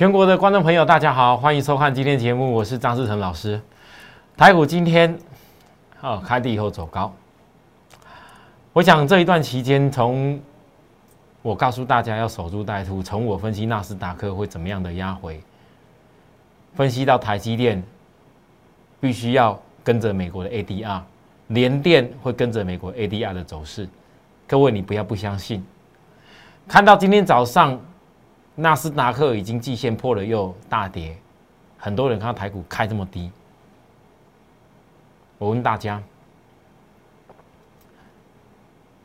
全国的观众朋友，大家好，欢迎收看今天节目，我是张志成老师。台股今天哦开低以后走高，我想这一段期间，从我告诉大家要守株待兔，从我分析纳斯达克会怎么样的压回，分析到台积电必须要跟着美国的 ADR，联电会跟着美国 ADR 的走势。各位，你不要不相信，看到今天早上。纳斯达克已经季线破了，又大跌，很多人看到台股开这么低，我问大家：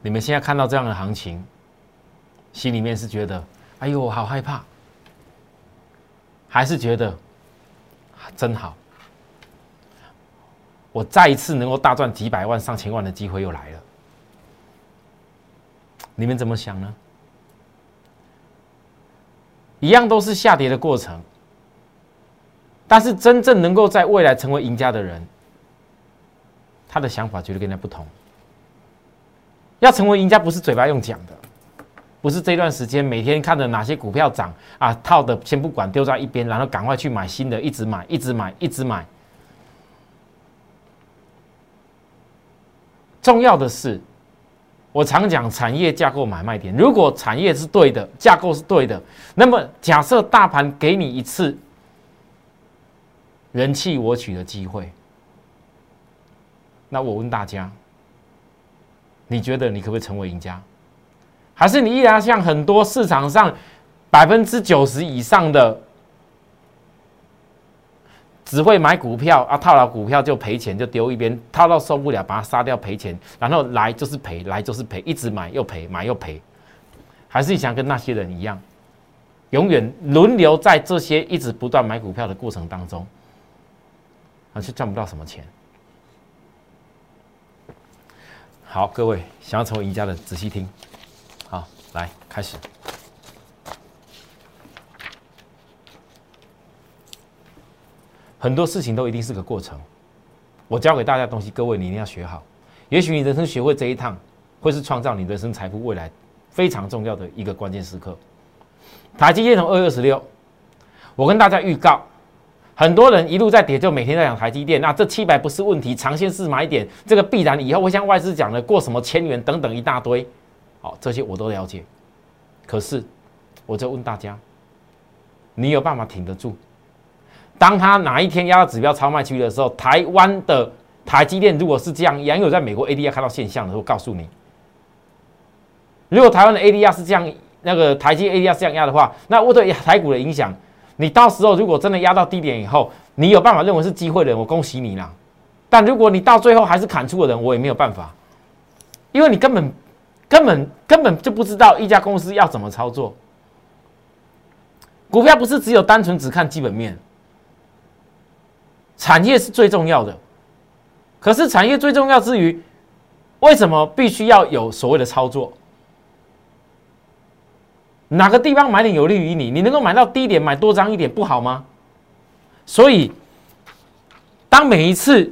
你们现在看到这样的行情，心里面是觉得“哎呦，好害怕”，还是觉得真好？我再一次能够大赚几百万、上千万的机会又来了，你们怎么想呢？一样都是下跌的过程，但是真正能够在未来成为赢家的人，他的想法绝对跟他不同。要成为赢家，不是嘴巴用讲的，不是这段时间每天看着哪些股票涨啊，套的先不管，丢在一边，然后赶快去买新的，一直买，一直买，一直买。重要的是。我常讲产业架构买卖点，如果产业是对的，架构是对的，那么假设大盘给你一次人气我取的机会，那我问大家，你觉得你可不可以成为赢家？还是你依然像很多市场上百分之九十以上的？只会买股票啊，套牢股票就赔钱，就丢一边，套到受不了，把它杀掉赔钱，然后来就是赔，来就是赔，一直买又赔，买又赔，还是想跟那些人一样，永远轮流在这些一直不断买股票的过程当中，而且赚不到什么钱。好，各位想要成为赢家的，仔细听，好，来开始。很多事情都一定是个过程。我教给大家东西，各位你一定要学好。也许你人生学会这一趟，会是创造你人生财富未来非常重要的一个关键时刻。台积电从二月二十六，我跟大家预告，很多人一路在跌，就每天在讲台积电。那这七百不是问题，长线是买点，这个必然以后会像外资讲的过什么千元等等一大堆。好，这些我都了解。可是，我就问大家，你有办法挺得住？当他哪一天压到指标超卖区的时候，台湾的台积电如果是这样，也有在美国 ADR 看到现象的时候，告诉你，如果台湾的 ADR 是这样，那个台积 ADR 这样压的话，那我对台股的影响，你到时候如果真的压到低点以后，你有办法认为是机会的人，我恭喜你啦。但如果你到最后还是砍出的人，我也没有办法，因为你根本根本根本就不知道一家公司要怎么操作。股票不是只有单纯只看基本面。产业是最重要的，可是产业最重要之余，为什么必须要有所谓的操作？哪个地方买点有利于你？你能够买到低点，买多张一点不好吗？所以，当每一次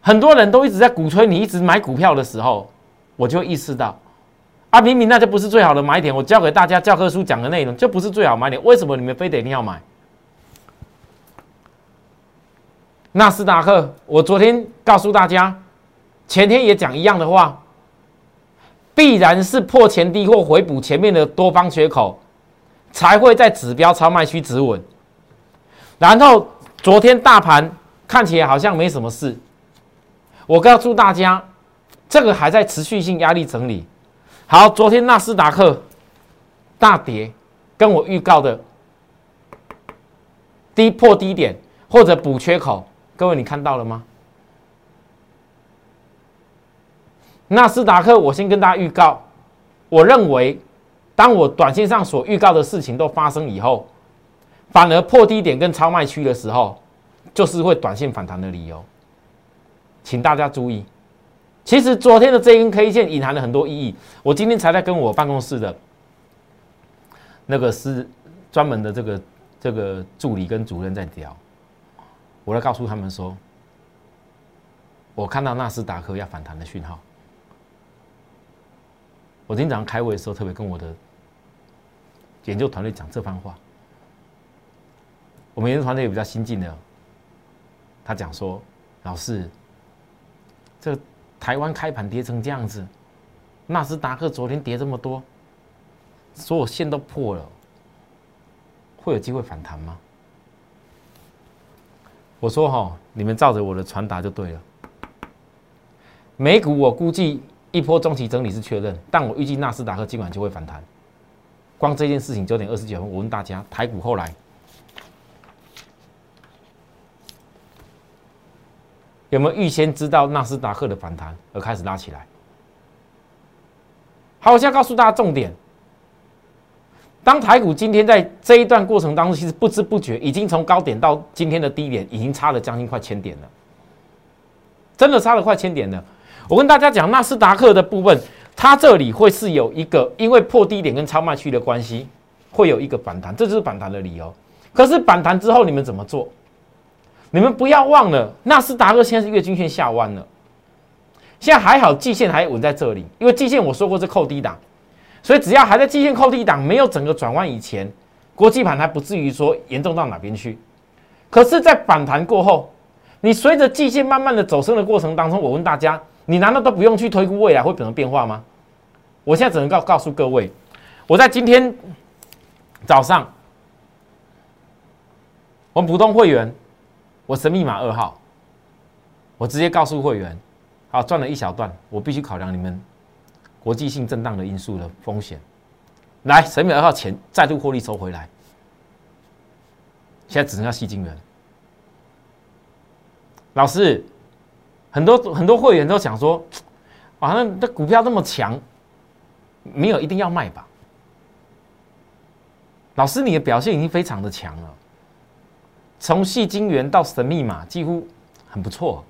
很多人都一直在鼓吹你一直买股票的时候，我就意识到，啊，明明那就不是最好的买点。我教给大家教科书讲的内容就不是最好买点，为什么你们非得一定要买？纳斯达克，我昨天告诉大家，前天也讲一样的话，必然是破前低或回补前面的多方缺口，才会在指标超卖区止稳。然后昨天大盘看起来好像没什么事，我告诉大家，这个还在持续性压力整理。好，昨天纳斯达克大跌，跟我预告的低破低点或者补缺口。各位，你看到了吗？纳斯达克，我先跟大家预告，我认为，当我短线上所预告的事情都发生以后，反而破低点跟超卖区的时候，就是会短线反弹的理由。请大家注意，其实昨天的这根 K 线隐含了很多意义。我今天才在跟我办公室的那个是专门的这个这个助理跟主任在聊。我来告诉他们说，我看到纳斯达克要反弹的讯号。我今天早上开会的时候，特别跟我的研究团队讲这番话。我们研究团队也比较新进的，他讲说，老师，这台湾开盘跌成这样子，纳斯达克昨天跌这么多，所有线都破了，会有机会反弹吗？我说哈，你们照着我的传达就对了。美股我估计一波中期整理是确认，但我预计纳斯达克今晚就会反弹。光这件事情九点二十九分，我问大家，台股后来有没有预先知道纳斯达克的反弹而开始拉起来？好，我现在告诉大家重点：当台股今天在这一段过程当中，其实不知不觉已经从高点到今天的低点，已经差了将近快千点了，真的差了快千点了。我跟大家讲，纳斯达克的部分，它这里会是有一个，因为破低点跟超卖区的关系，会有一个反弹，这就是反弹的理由。可是反弹之后，你们怎么做？你们不要忘了，纳斯达克现在是月均线下弯了，现在还好，季线还稳在这里，因为季线我说过是扣低档，所以只要还在季线扣低档，没有整个转弯以前，国际盘还不至于说严重到哪边去。可是，在反弹过后，你随着季线慢慢的走升的过程当中，我问大家。你难道都不用去推估未来会怎么变化吗？我现在只能告告诉各位，我在今天早上，我们普通会员，我神密码二号，我直接告诉会员，好赚了一小段，我必须考量你们国际性震荡的因素的风险，来神密码二号钱再度获利收回来，现在只剩下细金元，老师。很多很多会员都想说，啊，那这股票那么强，没有一定要卖吧？老师，你的表现已经非常的强了，从细金元到神秘码，几乎很不错。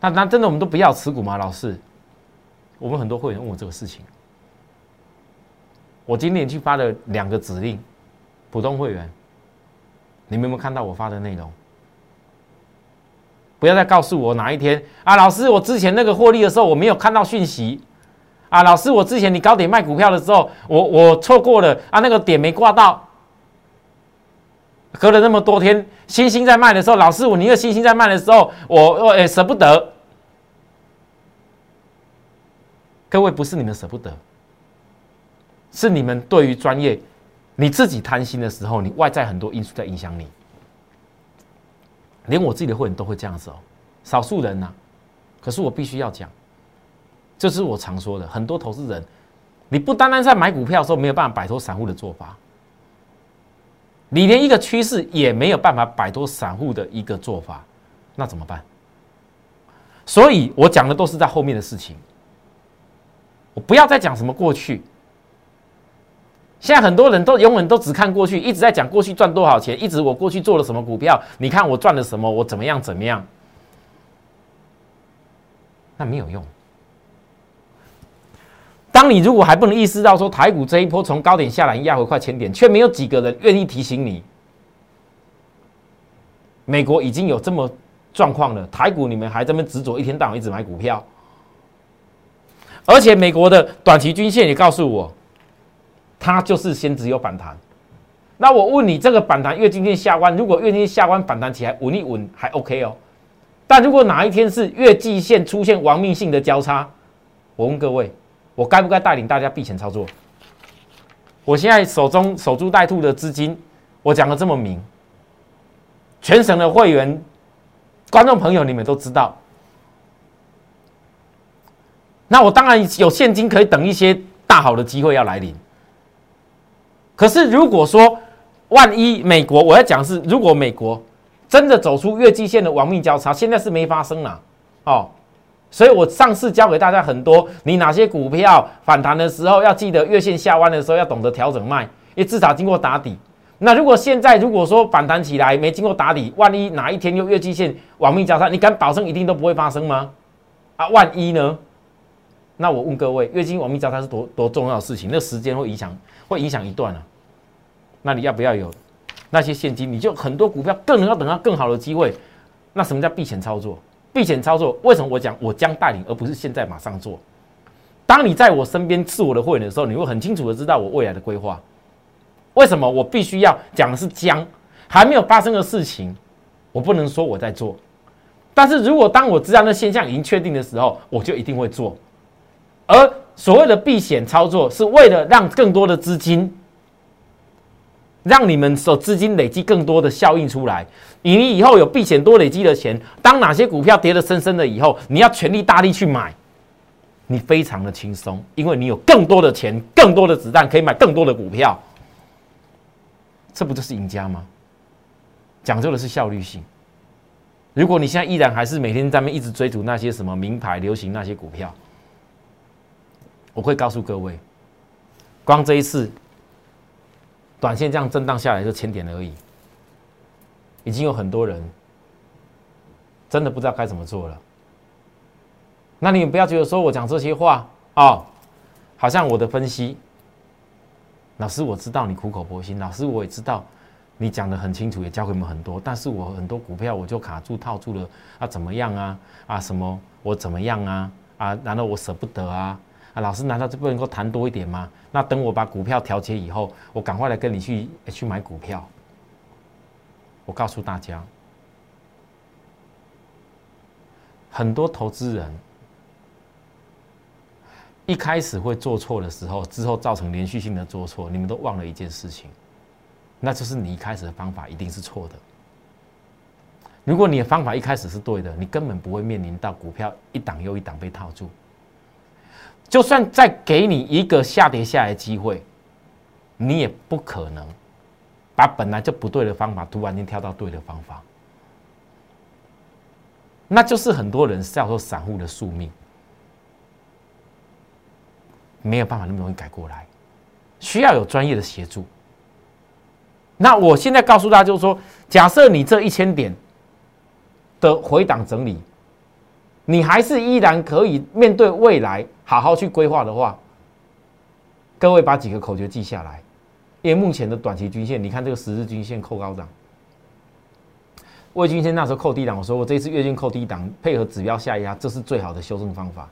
那那真的我们都不要持股吗？老师，我们很多会员问我这个事情，我今天去发了两个指令，普通会员，你们有没有看到我发的内容？不要再告诉我哪一天啊，老师，我之前那个获利的时候我没有看到讯息。啊，老师，我之前你高点卖股票的时候，我我错过了啊，那个点没挂到，隔了那么多天，星星在卖的时候，老师，我你个星星在卖的时候，我我也舍不得，各位不是你们舍不得，是你们对于专业，你自己贪心的时候，你外在很多因素在影响你。连我自己的会员都会这样子哦，少数人呐。可是我必须要讲，这是我常说的，很多投资人，你不单单在买股票的时候没有办法摆脱散户的做法，你连一个趋势也没有办法摆脱散户的一个做法，那怎么办？所以我讲的都是在后面的事情，我不要再讲什么过去。现在很多人都永远都只看过去，一直在讲过去赚多少钱，一直我过去做了什么股票，你看我赚了什么，我怎么样怎么样，那没有用。当你如果还不能意识到说台股这一波从高点下来压回快千点，却没有几个人愿意提醒你，美国已经有这么状况了，台股你们还这么执着一天到晚一直买股票，而且美国的短期均线也告诉我。它就是先只有反弹，那我问你，这个反弹月均线下弯，如果月均线下弯反弹起来稳一稳还 OK 哦，但如果哪一天是月季线出现亡命性的交叉，我问各位，我该不该带领大家避险操作？我现在手中守株待兔的资金，我讲的这么明，全省的会员、观众朋友，你们都知道，那我当然有现金可以等一些大好的机会要来临。可是，如果说万一美国，我要讲是，如果美国真的走出月季线的亡命交叉，现在是没发生了哦。所以我上次教给大家很多，你哪些股票反弹的时候要记得月线下弯的时候要懂得调整卖，因为至少经过打底。那如果现在如果说反弹起来没经过打底，万一哪一天又月季线亡命交叉，你敢保证一定都不会发生吗？啊，万一呢？那我问各位，月经亡命交叉是多多重要的事情？那时间会影响。会影响一段啊，那你要不要有那些现金？你就很多股票更能要等到更好的机会。那什么叫避险操作？避险操作为什么我讲我将带领，而不是现在马上做？当你在我身边是我的会员的时候，你会很清楚的知道我未来的规划。为什么我必须要讲的是将还没有发生的事情，我不能说我在做。但是如果当我知道那现象已经确定的时候，我就一定会做。而所谓的避险操作，是为了让更多的资金，让你们所资金累积更多的效应出来。你以后有避险多累积的钱，当哪些股票跌得深深的以后，你要全力大力去买，你非常的轻松，因为你有更多的钱、更多的子弹可以买更多的股票。这不就是赢家吗？讲究的是效率性。如果你现在依然还是每天在那一直追逐那些什么名牌、流行那些股票，我会告诉各位，光这一次短线这样震荡下来就千点而已，已经有很多人真的不知道该怎么做了。那你不要觉得说我讲这些话哦，好像我的分析，老师我知道你苦口婆心，老师我也知道。你讲的很清楚，也教给我们很多，但是我很多股票我就卡住套住了啊，怎么样啊？啊什么？我怎么样啊？啊？难道我舍不得啊？啊老师，难道就不能够谈多一点吗？那等我把股票调节以后，我赶快来跟你去去买股票。我告诉大家，很多投资人一开始会做错的时候，之后造成连续性的做错，你们都忘了一件事情。那就是你一开始的方法一定是错的。如果你的方法一开始是对的，你根本不会面临到股票一档又一档被套住。就算再给你一个下跌下来机会，你也不可能把本来就不对的方法突然间跳到对的方法。那就是很多人叫做散户的宿命，没有办法那么容易改过来，需要有专业的协助。那我现在告诉大家，就是说，假设你这一千点的回档整理，你还是依然可以面对未来，好好去规划的话，各位把几个口诀记下来。因为目前的短期均线，你看这个十日均线扣高档，月均线那时候扣低档，我说我这次月均扣低档，配合指标下压，这是最好的修正方法。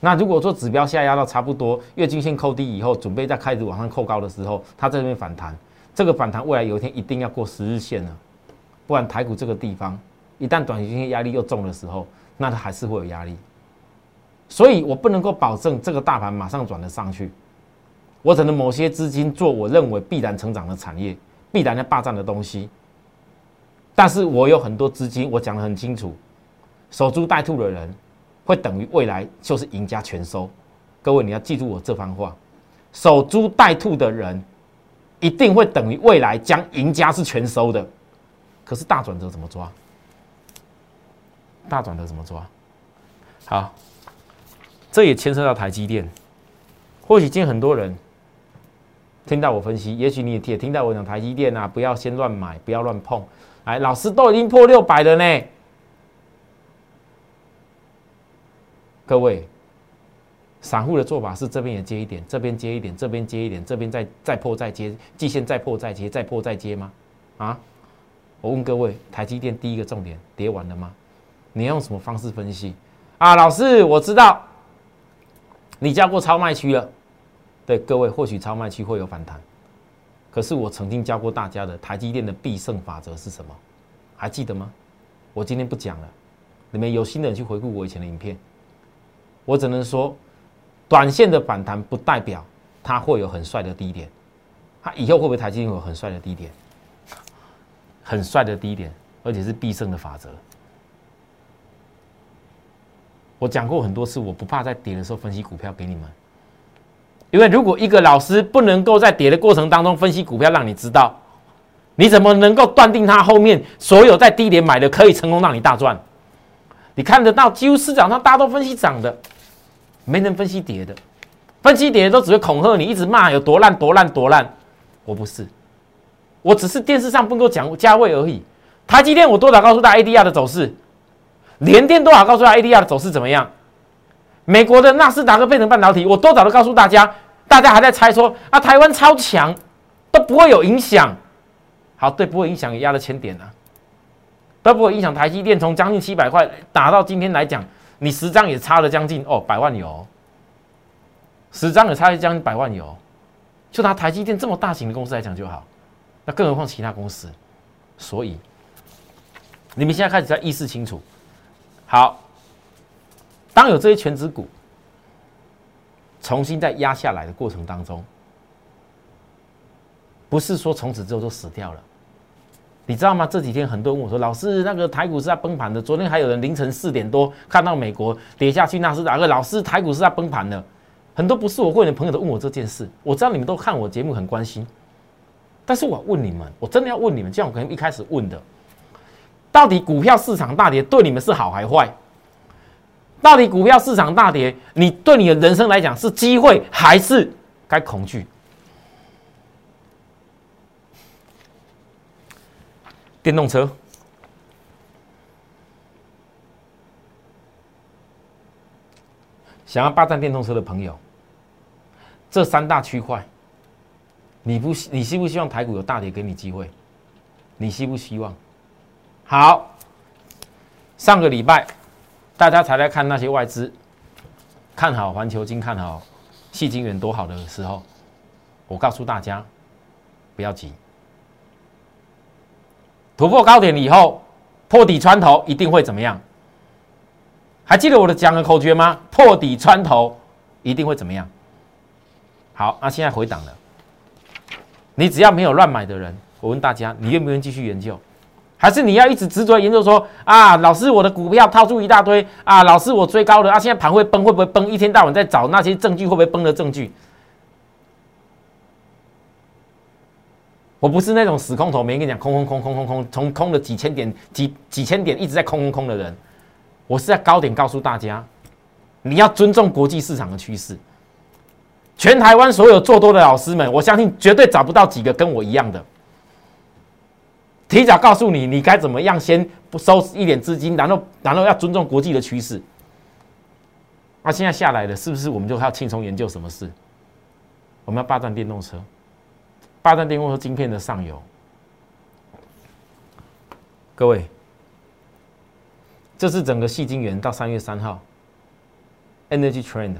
那如果说指标下压到差不多，月均线扣低以后，准备再开始往上扣高的时候，它这边反弹。这个反弹未来有一天一定要过十日线了，不然台股这个地方一旦短期均线压力又重的时候，那它还是会有压力。所以我不能够保证这个大盘马上转得上去，我只能某些资金做我认为必然成长的产业，必然要霸占的东西。但是我有很多资金，我讲得很清楚，守株待兔的人会等于未来就是赢家全收。各位你要记住我这番话，守株待兔的人。一定会等于未来将赢家是全收的，可是大转折怎么抓？大转折怎么抓？好，这也牵涉到台积电。或许今天很多人听到我分析，也许你也听到我讲台积电啊，不要先乱买，不要乱碰。哎，老师都已经破六百了呢，各位。散户的做法是这边也接一点，这边接一点，这边接一点，这边再再破再接，季线再破再接，再破再接吗？啊？我问各位，台积电第一个重点跌完了吗？你用什么方式分析？啊，老师，我知道你教过超卖区了。对各位，或许超卖区会有反弹，可是我曾经教过大家的台积电的必胜法则是什么？还记得吗？我今天不讲了，你们有心的人去回顾我以前的影片。我只能说。短线的反弹不代表它会有很帅的低点，它以后会不会台积电有很帅的低点？很帅的低点，而且是必胜的法则。我讲过很多次，我不怕在跌的时候分析股票给你们，因为如果一个老师不能够在跌的过程当中分析股票，让你知道，你怎么能够断定他后面所有在低点买的可以成功让你大赚？你看得到，几乎市场上大家都分析涨的。没人分析跌的，分析跌的都只会恐吓你，一直骂有多烂多烂多烂。我不是，我只是电视上不能够讲价位而已。台积电我多少告诉大家 ADR 的走势，联电多少告诉大家 ADR 的走势怎么样？美国的纳斯达克变成半导体，我多少都告诉大家，大家还在猜说啊台湾超强都不会有影响。好，对，不会影响也压了千点啊，都不会影响台积电从将近七百块打到今天来讲。你十张也差了将近哦百万有，十张也差了将近百万有，就拿台积电这么大型的公司来讲就好，那更何况其他公司。所以，你们现在开始在意识清楚。好，当有这些全职股重新再压下来的过程当中，不是说从此之后就死掉了。你知道吗？这几天很多人问我说：“老师，那个台股是在崩盘的。”昨天还有人凌晨四点多看到美国跌下去，那是哪个？老师，台股是在崩盘的。很多不是我会员的朋友都问我这件事。我知道你们都看我节目很关心，但是我问你们，我真的要问你们，就像我可能一开始问的，到底股票市场大跌对你们是好还坏？到底股票市场大跌，你对你的人生来讲是机会还是该恐惧？电动车，想要霸占电动车的朋友，这三大区块，你不你希不希望台股有大跌给你机会？你希不希望？好，上个礼拜大家才来看那些外资看好环球金、看好细晶元多好的时候，我告诉大家不要急。突破高点以后，破底穿头一定会怎么样？还记得我的讲的口诀吗？破底穿头一定会怎么样？好，那现在回档了。你只要没有乱买的人，我问大家，你愿不愿意继续研究？还是你要一直执着研究说啊，老师我的股票套住一大堆啊，老师我追高了啊，现在盘会崩会不会崩？一天到晚在找那些证据会不会崩的证据？我不是那种死空头，没跟你讲空空空空空空，从空了几千点、几几千点一直在空空空的人。我是在高点告诉大家，你要尊重国际市场的趋势。全台湾所有做多的老师们，我相信绝对找不到几个跟我一样的。提早告诉你，你该怎么样先不收一点资金，然后然后要尊重国际的趋势。那现在下来了，是不是我们就要轻松研究什么事？我们要霸占电动车。霸占电动车晶片的上游，各位，这是整个细晶圆到三月三号，Energy Trend，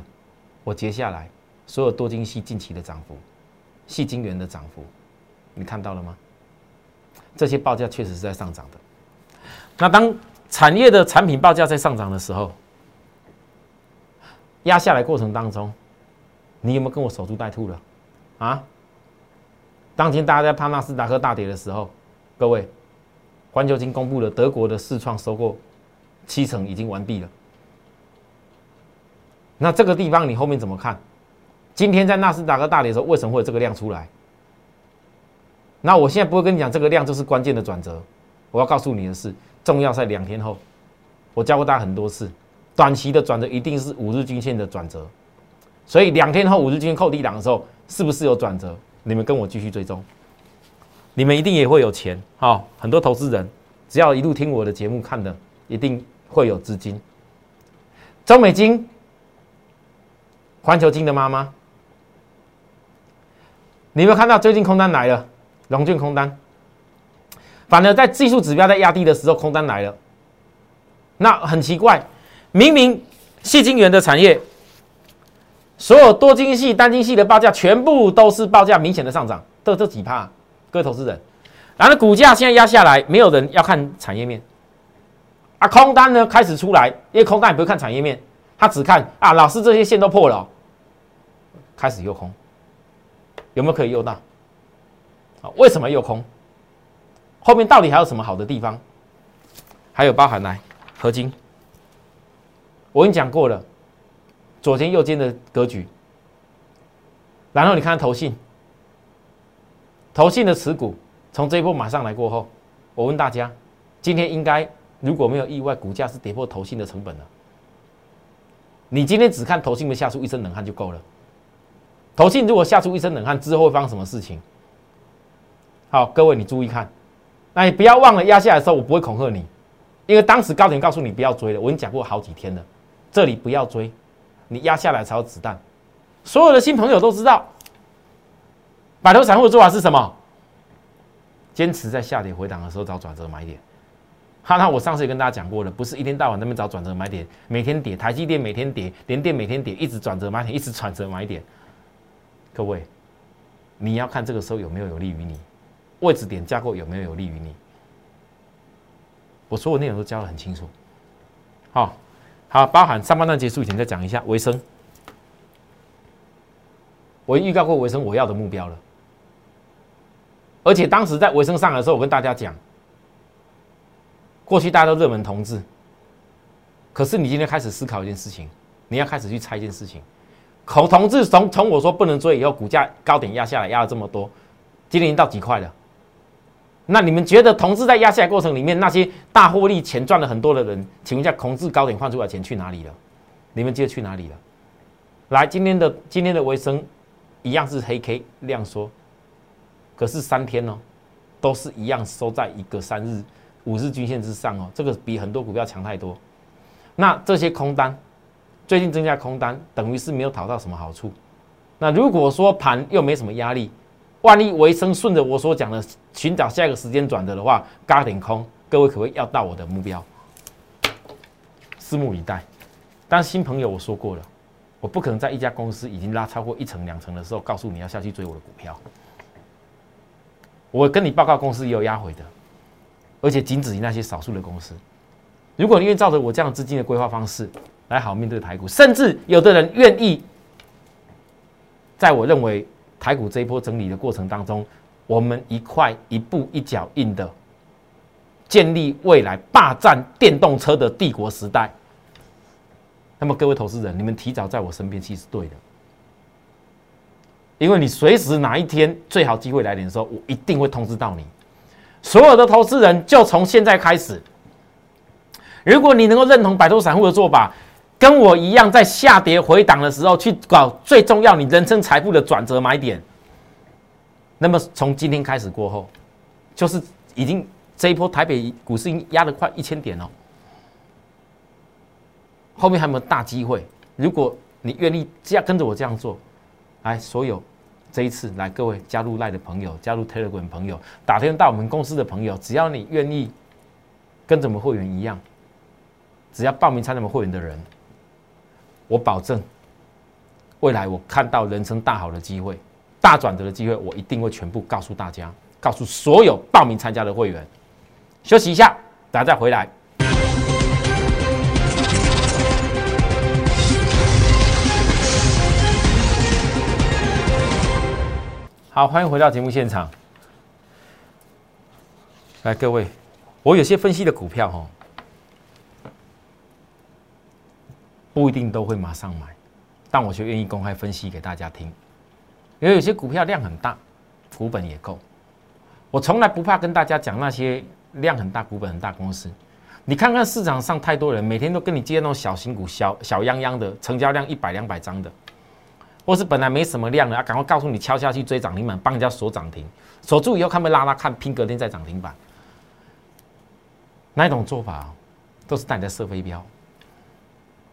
我接下来所有多晶系近期的涨幅，细晶圆的涨幅，你看到了吗？这些报价确实是在上涨的。那当产业的产品报价在上涨的时候，压下来过程当中，你有没有跟我守株待兔了？啊？当天大家在怕纳斯达克大跌的时候，各位，环球金公布了德国的四创收购七成已经完毕了。那这个地方你后面怎么看？今天在纳斯达克大跌的时候，为什么会有这个量出来？那我现在不会跟你讲这个量就是关键的转折，我要告诉你的是，重要在两天后。我教过大家很多次，短期的转折一定是五日均线的转折，所以两天后五日均线扣低档的时候，是不是有转折？你们跟我继续追踪，你们一定也会有钱哈！很多投资人只要一路听我的节目看的，一定会有资金。中美金、环球金的妈妈，你有没有看到最近空单来了？龙卷空单，反而在技术指标在压低的时候，空单来了。那很奇怪，明明细晶圆的产业。所有多晶系、单晶系的报价全部都是报价明显的上涨，这这几帕，各位投资人，然后股价现在压下来，没有人要看产业面，啊，空单呢开始出来，因为空单也不会看产业面，他只看啊，老师这些线都破了，开始诱空，有没有可以诱到？啊，为什么诱空？后面到底还有什么好的地方？还有包含来合金，我跟你讲过了。左肩右肩的格局，然后你看投信，投信的持股从这一波马上来过后，我问大家，今天应该如果没有意外，股价是跌破投信的成本了。你今天只看投信的吓出一身冷汗就够了。投信如果吓出一身冷汗之后会发生什么事情？好，各位你注意看，那你不要忘了压下来的时候我不会恐吓你，因为当时高点告诉你不要追了，我已经讲过好几天了，这里不要追。你压下来才有子弹，所有的新朋友都知道，摆脱散户的做法是什么？坚持在下跌回档的时候找转折买点。哈，那我上次也跟大家讲过了，不是一天到晚那边找转折买点，每天跌，台积电每天跌，连电每天跌，一直转折买点，一直转折买点。各位，你要看这个时候有没有有利于你，位置点架构有没有有利于你。我所有内容都教的很清楚。好，好，包含上半段结束以前再讲一下维生。我预告过维生我要的目标了，而且当时在维生上来的时候，我跟大家讲，过去大家都热门同志，可是你今天开始思考一件事情，你要开始去猜一件事情，口同志从从我说不能追以后，股价高点压下来压了这么多，今天已经到几块了？那你们觉得同志在压下来过程里面，那些大获利钱赚了很多的人，请问一下，同志高点换出来钱去哪里了？你们觉得去哪里了？来，今天的今天的维生。一样是黑 K 量缩，可是三天哦，都是一样收在一个三日、五日均线之上哦，这个比很多股票强太多。那这些空单，最近增加空单，等于是没有讨到什么好处。那如果说盘又没什么压力，万一维生顺着我所讲的寻找下一个时间转折的话，嘎点空，各位可不可以要到我的目标？拭目以待。但新朋友我说过了。我不可能在一家公司已经拉超过一层两层的时候，告诉你要下去追我的股票。我跟你报告，公司也有压回的，而且仅止于那些少数的公司。如果你愿意照着我这样资金的规划方式来好面对台股，甚至有的人愿意，在我认为台股这一波整理的过程当中，我们一块一步一脚印的建立未来霸占电动车的帝国时代。那么各位投资人，你们提早在我身边，其实是对的，因为你随时哪一天最好机会来临的时候，我一定会通知到你。所有的投资人，就从现在开始，如果你能够认同百度散户的做法，跟我一样，在下跌回档的时候去搞最重要你人生财富的转折买点，那么从今天开始过后，就是已经这一波台北股市已经压了快一千点了。后面还有没有大机会？如果你愿意这样跟着我这样做，来，所有这一次来各位加入赖的朋友，加入 Telegram 朋友，打电话到我们公司的朋友，只要你愿意跟着我们会员一样，只要报名参加我们会员的人，我保证未来我看到人生大好的机会、大转折的机会，我一定会全部告诉大家，告诉所有报名参加的会员。休息一下，等下再回来。好，欢迎回到节目现场。来，各位，我有些分析的股票哈，不一定都会马上买，但我却愿意公开分析给大家听。因为有些股票量很大，股本也够。我从来不怕跟大家讲那些量很大、股本很大公司。你看看市场上太多人每天都跟你接那种小型股、小小泱泱的，成交量一百两百张的。或是本来没什么量的，啊，赶快告诉你敲下去追涨停板，帮人家锁涨停，锁住以后看不拉拉看拼隔天再涨停板，那一种做法都是带你在设飞镖。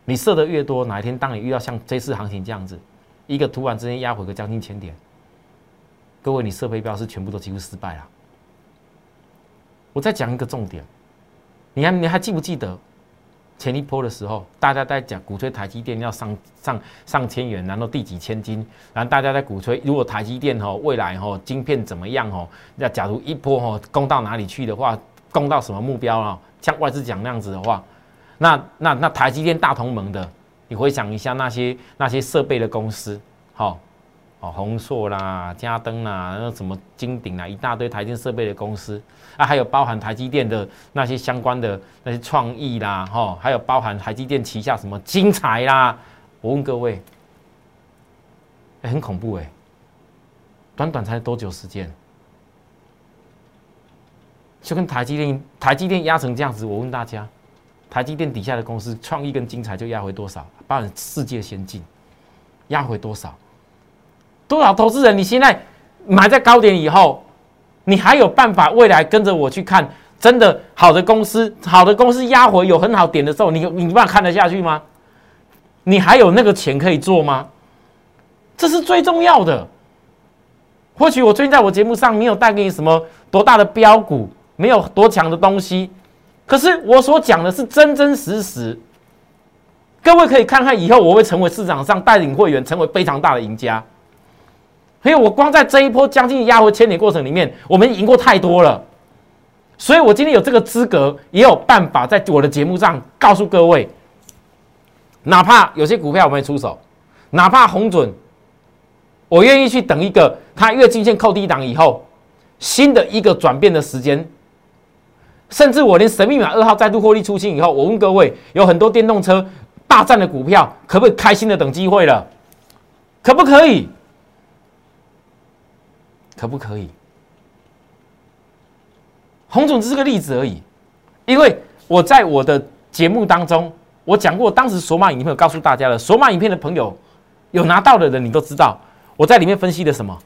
你设的越多，哪一天当你遇到像这次行情这样子，一个突然之间压回个将近千点，各位你设飞镖是全部都几乎失败了。我再讲一个重点，你还你还记不记得？前一波的时候，大家在讲鼓吹台积电要上上上千元，然后第几千金，然后大家在鼓吹，如果台积电吼未来吼晶片怎么样哦？那假如一波吼攻到哪里去的话，攻到什么目标啊？像外资讲那样子的话，那那那台积电大同盟的，你回想一下那些那些设备的公司，好。哦，宏硕啦、嘉登啦，那什么金鼎啊，一大堆台积电设备的公司啊，还有包含台积电的那些相关的那些创意啦，哈，还有包含台积电旗下什么精彩啦。我问各位，很恐怖哎，短短才多久时间，就跟台积电台积电压成这样子。我问大家，台积电底下的公司创意跟精彩就压回多少？包含世界先进，压回多少？多少投资人？你现在买在高点以后，你还有办法未来跟着我去看真的好的公司？好的公司压回有很好点的时候，你你办法看得下去吗？你还有那个钱可以做吗？这是最重要的。或许我最近在我节目上没有带给你什么多大的标股，没有多强的东西，可是我所讲的是真真实实。各位可以看看以后我会成为市场上带领会员成为非常大的赢家。因为我光在这一波将近压回千点过程里面，我们赢过太多了，所以我今天有这个资格，也有办法在我的节目上告诉各位，哪怕有些股票我没出手，哪怕红准，我愿意去等一个它月均线扣低档以后，新的一个转变的时间，甚至我连神秘码二号再度获利出清以后，我问各位，有很多电动车大战的股票，可不可以开心的等机会了？可不可以？可不可以？红总只是个例子而已，因为我在我的节目当中，我讲过当时索马影片，有告诉大家了。索马影片的朋友有拿到的人，你都知道我在里面分析的什么？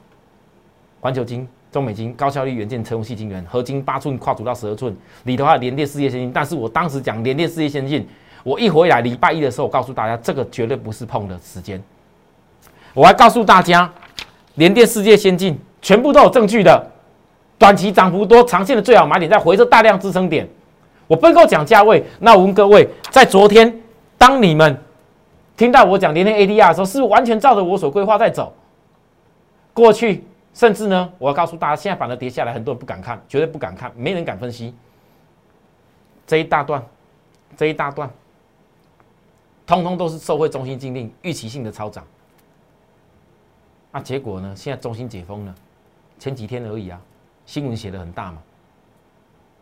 环球金、中美金、高效率元件、成龙细晶圆、合金八寸跨足到十二寸，里头还有联电世界先进。但是我当时讲联电世界先进，我一回来礼拜一的时候，我告诉大家，这个绝对不是碰的时间。我还告诉大家，联电世界先进。全部都有证据的，短期涨幅多，长线的最好买点在回撤大量支撑点。我不够讲价位，那我问各位，在昨天，当你们听到我讲连电 ADR 的时候，是不是完全照着我所规划在走？过去，甚至呢，我要告诉大家，现在反而跌下来，很多人不敢看，绝对不敢看，没人敢分析。这一大段，这一大段，通通都是受惠中心禁令预期性的超涨。那结果呢？现在中心解封了。前几天而已啊，新闻写的很大嘛。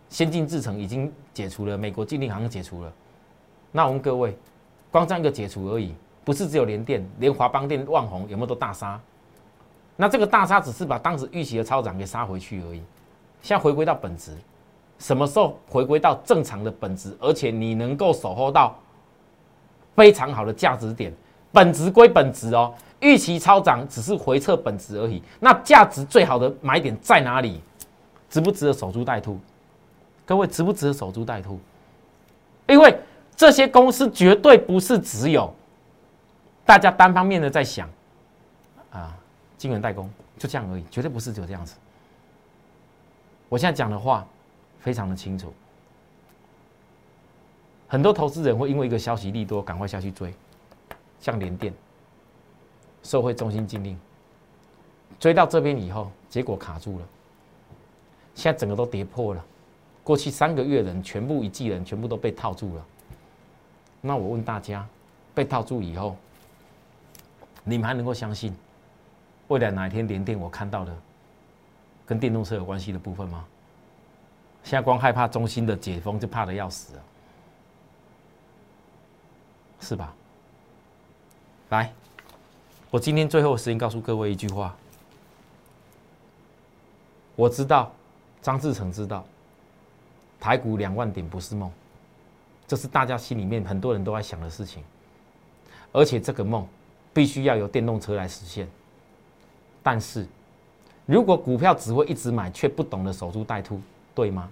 先进制程已经解除了，美国禁令好像解除了。那我们各位，光这样一个解除而已，不是只有联电，连华邦电、旺宏有没有都大杀？那这个大杀只是把当时预期的超涨给杀回去而已。现在回归到本质，什么时候回归到正常的本质？而且你能够守候到非常好的价值点，本质归本质哦。预期超涨只是回撤本质而已，那价值最好的买点在哪里？值不值得守株待兔？各位值不值得守株待兔？因为这些公司绝对不是只有大家单方面的在想啊，晶圆代工就这样而已，绝对不是只有这样子。我现在讲的话非常的清楚，很多投资人会因为一个消息利多赶快下去追，像联电。社会中心禁令，追到这边以后，结果卡住了。现在整个都跌破了。过去三个月人全部一季人全部都被套住了。那我问大家，被套住以后，你们还能够相信未来哪一天连电我看到的跟电动车有关系的部分吗？现在光害怕中心的解封就怕的要死啊，是吧？来。我今天最后时间告诉各位一句话，我知道张志成知道台股两万点不是梦，这是大家心里面很多人都在想的事情，而且这个梦必须要由电动车来实现。但是如果股票只会一直买，却不懂得守株待兔，对吗？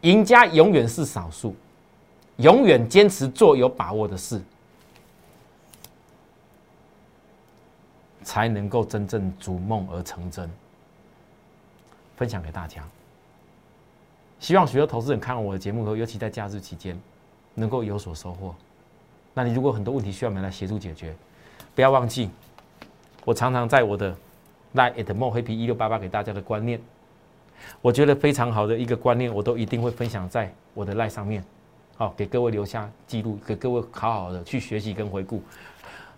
赢家永远是少数，永远坚持做有把握的事。才能够真正逐梦而成真。分享给大家，希望许多投资人看完我的节目后，尤其在假日期间，能够有所收获。那你如果很多问题需要我们来协助解决，不要忘记，我常常在我的 line at more happy 一六八八给大家的观念，我觉得非常好的一个观念，我都一定会分享在我的 line 上面，好给各位留下记录，给各位好好的去学习跟回顾。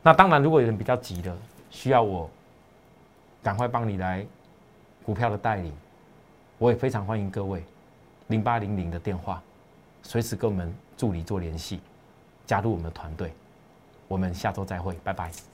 那当然，如果有人比较急的，需要我赶快帮你来股票的带领，我也非常欢迎各位零八零零的电话，随时跟我们助理做联系，加入我们的团队。我们下周再会，拜拜。